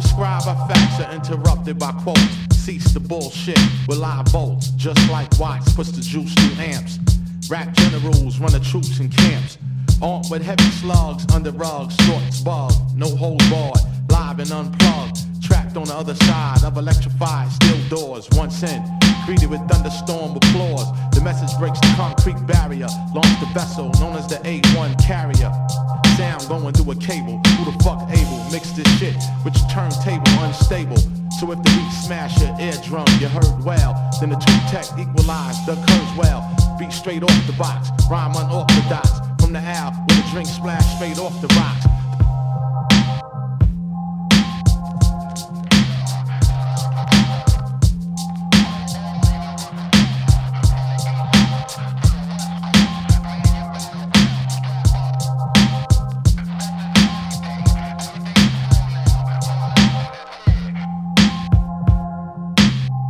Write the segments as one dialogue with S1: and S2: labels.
S1: Described by facts are interrupted by quotes, cease the bullshit with live volts. Just like Watts puts the juice through amps. Rap generals run the troops in camps. Armed with heavy slugs under rugs, shorts bug, no hold barred, live and unplugged. Trapped on the other side of electrified steel doors, once in, greeted with thunderstorm applause. The message breaks the concrete barrier, launch the vessel known as the A1 carrier. Sound going through a cable, So if the beat smash your eardrum, you heard well, then the two tech equalize the curves well. Beat straight off the box, rhyme unorthodox. From the al, with a drink splash straight off the rocks.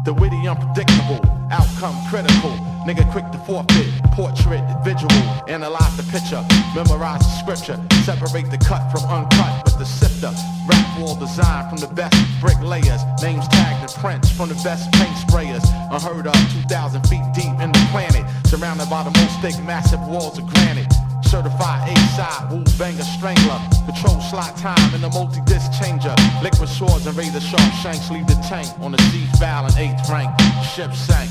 S1: The witty unpredictable, outcome critical. Nigga quick to forfeit, portrait, visual, analyze the picture, memorize the scripture, separate the cut from uncut with the sifter. Rap wall design from the best bricklayers, names tagged and prints from the best paint sprayers. Unheard of, 2,000 feet deep in the planet, surrounded by the most thick, massive walls of granite. Certified A-side, Wu banger strangler. Control slot time in the multi-disc changer. Liquid swords and razor sharp shanks leave the tank on the file and eighth rank. Ship sank.